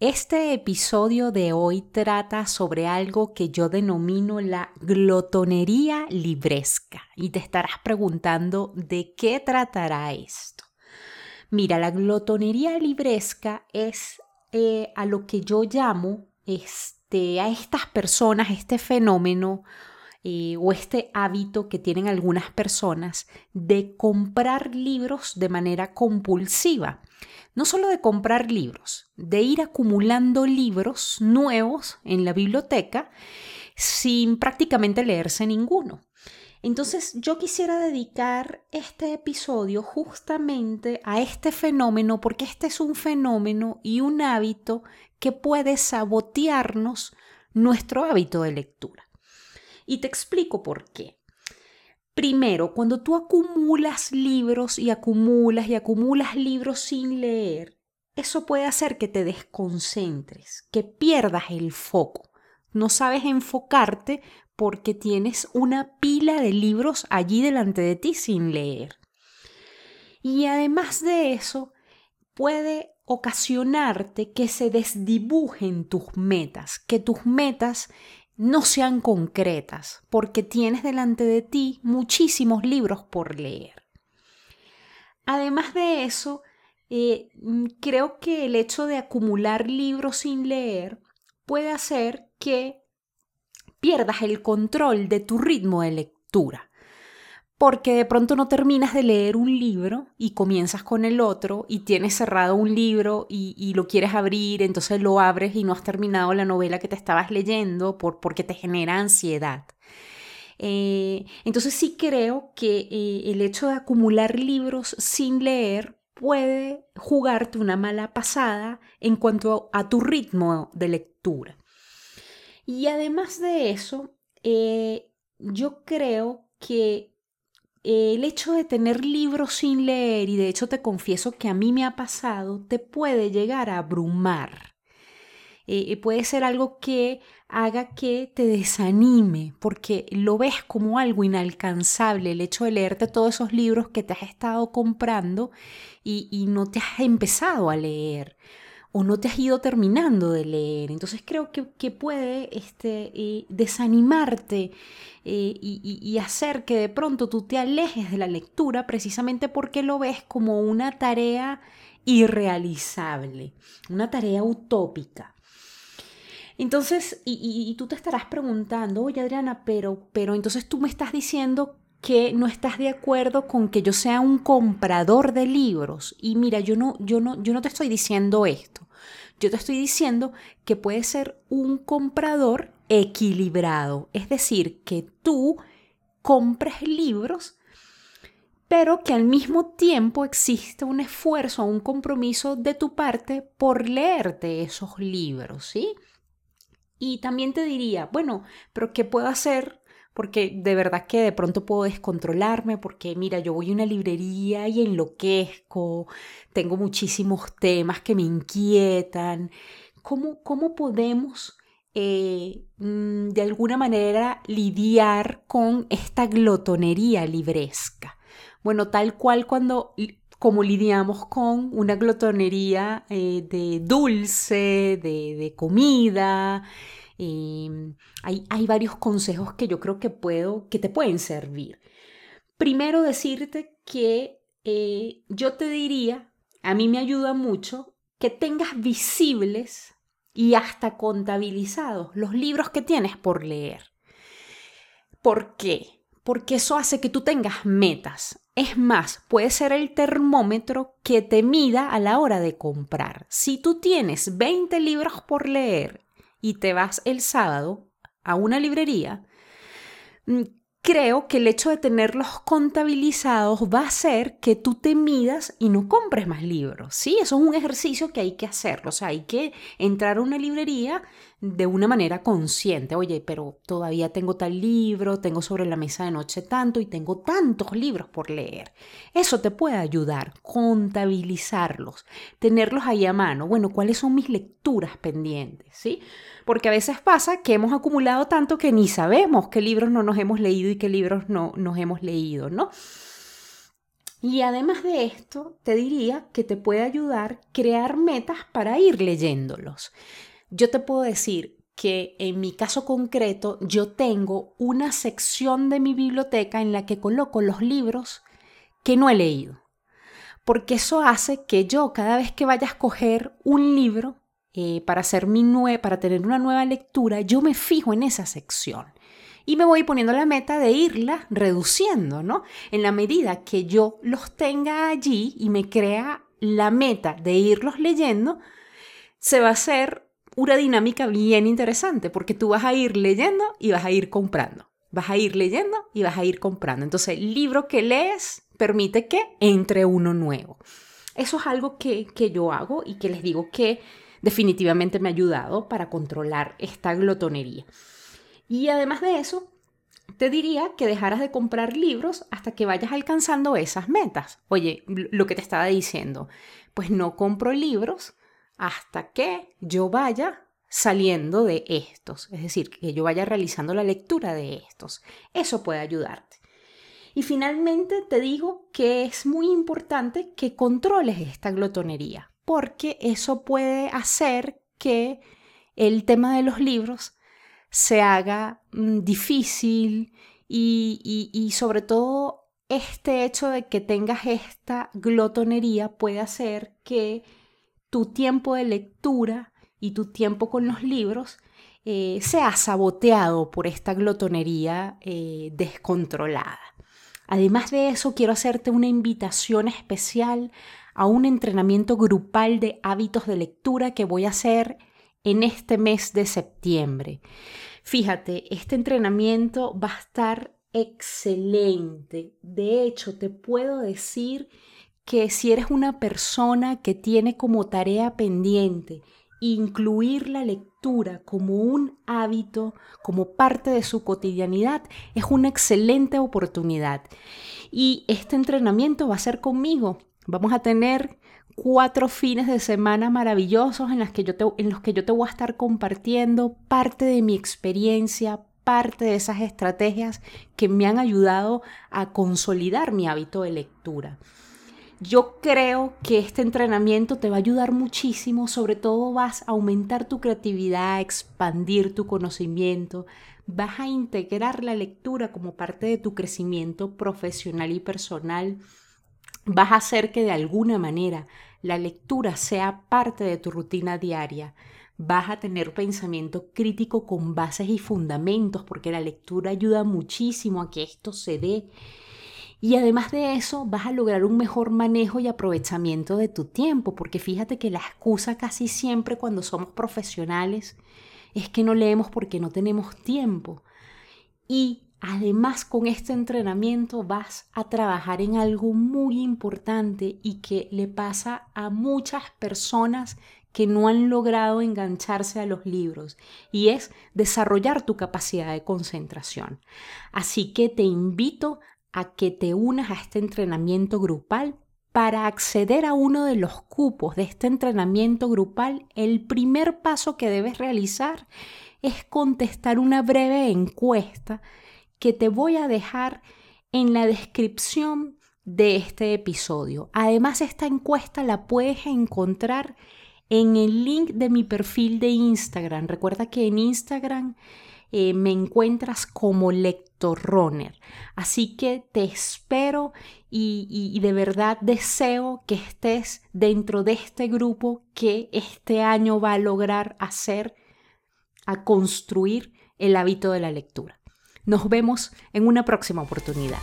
Este episodio de hoy trata sobre algo que yo denomino la glotonería libresca y te estarás preguntando de qué tratará esto. Mira, la glotonería libresca es eh, a lo que yo llamo este, a estas personas, este fenómeno eh, o este hábito que tienen algunas personas de comprar libros de manera compulsiva no solo de comprar libros, de ir acumulando libros nuevos en la biblioteca sin prácticamente leerse ninguno. Entonces yo quisiera dedicar este episodio justamente a este fenómeno porque este es un fenómeno y un hábito que puede sabotearnos nuestro hábito de lectura. Y te explico por qué. Primero, cuando tú acumulas libros y acumulas y acumulas libros sin leer, eso puede hacer que te desconcentres, que pierdas el foco. No sabes enfocarte porque tienes una pila de libros allí delante de ti sin leer. Y además de eso, puede ocasionarte que se desdibujen tus metas, que tus metas no sean concretas, porque tienes delante de ti muchísimos libros por leer. Además de eso, eh, mm, creo que el hecho de acumular libros sin leer puede hacer que pierdas el control de tu ritmo de lectura porque de pronto no terminas de leer un libro y comienzas con el otro y tienes cerrado un libro y, lo quieres abrir, entonces lo abres y no has terminado la novela que te estabas leyendo por, porque te genera ansiedad. Eh, entonces sí creo que eh, el hecho de acumular libros sin leer puede jugarte una mala pasada en cuanto a tu ritmo de lectura. Y además de eso, eh, yo creo que el hecho de tener libros sin leer, y de hecho te confieso que a mí me ha pasado, te puede llegar a abrumar. Eh, puede ser algo que haga que te desanime, porque lo ves como algo inalcanzable, el hecho de leerte todos esos libros que te has estado comprando y no te has empezado a leer o no te has ido terminando de leer. Entonces creo que, puede este, eh, desanimarte eh, y, hacer que de pronto tú te alejes de la lectura precisamente porque lo ves como una tarea irrealizable, una tarea utópica. Entonces, y, tú te estarás preguntando, oye Adriana, pero, pero entonces tú me estás diciendo que no estás de acuerdo con que yo sea un comprador de libros. Y mira, yo no, yo no, yo no te estoy diciendo esto. Yo te estoy diciendo que puedes ser un comprador equilibrado, es decir, que tú compres libros, pero que al mismo tiempo existe un esfuerzo, un compromiso de tu parte por leerte esos libros, ¿sí? Y también te diría, bueno, pero ¿qué puedo hacer porque de verdad que de pronto puedo descontrolarme, porque mira, yo voy a una librería y enloquezco, tengo muchísimos temas que me inquietan. ¿Cómo, cómo podemos eh, mm, de alguna manera lidiar con esta glotonería libresca? Bueno, tal cual cuando como lidiamos con una glotonería eh, de dulce, de, de comida, Em, hay, varios consejos que yo creo que, puedo, que te pueden servir. Primero decirte que eh, yo te diría, a mí me ayuda mucho que tengas visibles y hasta contabilizados los libros que tienes por leer. ¿Por qué? Porque eso hace que tú tengas metas. Es más, puede ser el termómetro que te mida a la hora de comprar. Si tú tienes 20 libros por leer y te vas el sábado a una librería, mm, creo que el hecho de tenerlos contabilizados va a hacer que tú te midas y no compres más libros. Sí, eso es un ejercicio que hay que hacer. O sea, hay que entrar a una librería de una manera consciente. Oye, pero todavía tengo tal libro, tengo sobre la mesa de noche tanto y tengo tantos libros por leer. Eso te puede ayudar, contabilizarlos, tenerlos ahí a mano. Bueno, ¿cuáles son mis lecturas pendientes? ¿Sí? Porque a veces pasa que hemos acumulado tanto que ni sabemos qué libros no nos hemos leído y qué libros no nos hemos leído, ¿no? Y además de esto, te diría que te puede ayudar crear metas para ir leyéndolos. Yo te puedo decir que en mi caso concreto yo tengo una sección de mi biblioteca en la que coloco los libros que no he leído. Porque eso hace que yo cada vez que vaya a escoger un libro eh, para, hacer mi para tener una nueva lectura, yo me fijo en esa sección y me voy poniendo la meta de irla reduciendo, ¿no? En la medida que yo los tenga allí y me crea la meta de irlos leyendo, se va a hacer una dinámica bien interesante porque tú vas a ir leyendo y vas a ir comprando. Vas a ir leyendo y vas a ir comprando. Entonces, el libro que lees permite que entre uno nuevo. Eso es algo que, que yo hago y que les digo que definitivamente me ha ayudado para controlar esta glotonería. Y además de eso, te diría que dejaras de comprar libros hasta que vayas alcanzando esas metas. Oye, lo que te estaba diciendo, pues no compro libros hasta que yo vaya saliendo de estos, es decir, que yo vaya realizando la lectura de estos. Eso puede ayudarte. Y finalmente te digo que es muy importante que controles esta glotonería, porque eso puede hacer que el tema de los libros se haga mm, difícil y, sobre todo este hecho de que tengas esta glotonería puede hacer que tu tiempo de lectura y tu tiempo con los libros eh, sea saboteado por esta glotonería eh, descontrolada. Además de eso, quiero hacerte una invitación especial a un entrenamiento grupal de hábitos de lectura que voy a hacer en este mes de septiembre. Fíjate, este entrenamiento va a estar excelente. De hecho, te puedo decir que si eres una persona que tiene como tarea pendiente incluir la lectura como un hábito, como parte de su cotidianidad, es una excelente oportunidad. Y este entrenamiento va a ser conmigo. Vamos a tener cuatro fines de semana maravillosos en, que yo en los que yo te voy a estar compartiendo parte de mi experiencia, parte de esas estrategias que me han ayudado a consolidar mi hábito de lectura. Yo creo que este entrenamiento te va a ayudar muchísimo, sobre todo vas a aumentar tu creatividad, expandir tu conocimiento, vas a integrar la lectura como parte de tu crecimiento profesional y personal, vas a hacer que de alguna manera la lectura sea parte de tu rutina diaria. Vas a tener pensamiento crítico con bases y fundamentos porque la lectura ayuda muchísimo a que esto se dé. Y además de eso, vas a lograr un mejor manejo y aprovechamiento de tu tiempo, porque fíjate que la excusa casi siempre cuando somos profesionales es que no leemos porque no tenemos tiempo. Y Además, con este entrenamiento vas a trabajar en algo muy importante y que le pasa a muchas personas que no han logrado engancharse a los libros y es desarrollar tu capacidad de concentración. Así que te invito a que te unas a este entrenamiento grupal. Para acceder a uno de los cupos de este entrenamiento grupal, el primer paso que debes realizar es contestar una breve encuesta que te voy a dejar en la descripción de este episodio. Además, esta encuesta la puedes encontrar en el link de mi perfil de Instagram. Recuerda que en Instagram eh, me encuentras como lector runner. Así que te espero y, y de verdad deseo que estés dentro de este grupo que este año va a lograr hacer, a construir el hábito de la lectura. Nos vemos en una próxima oportunidad.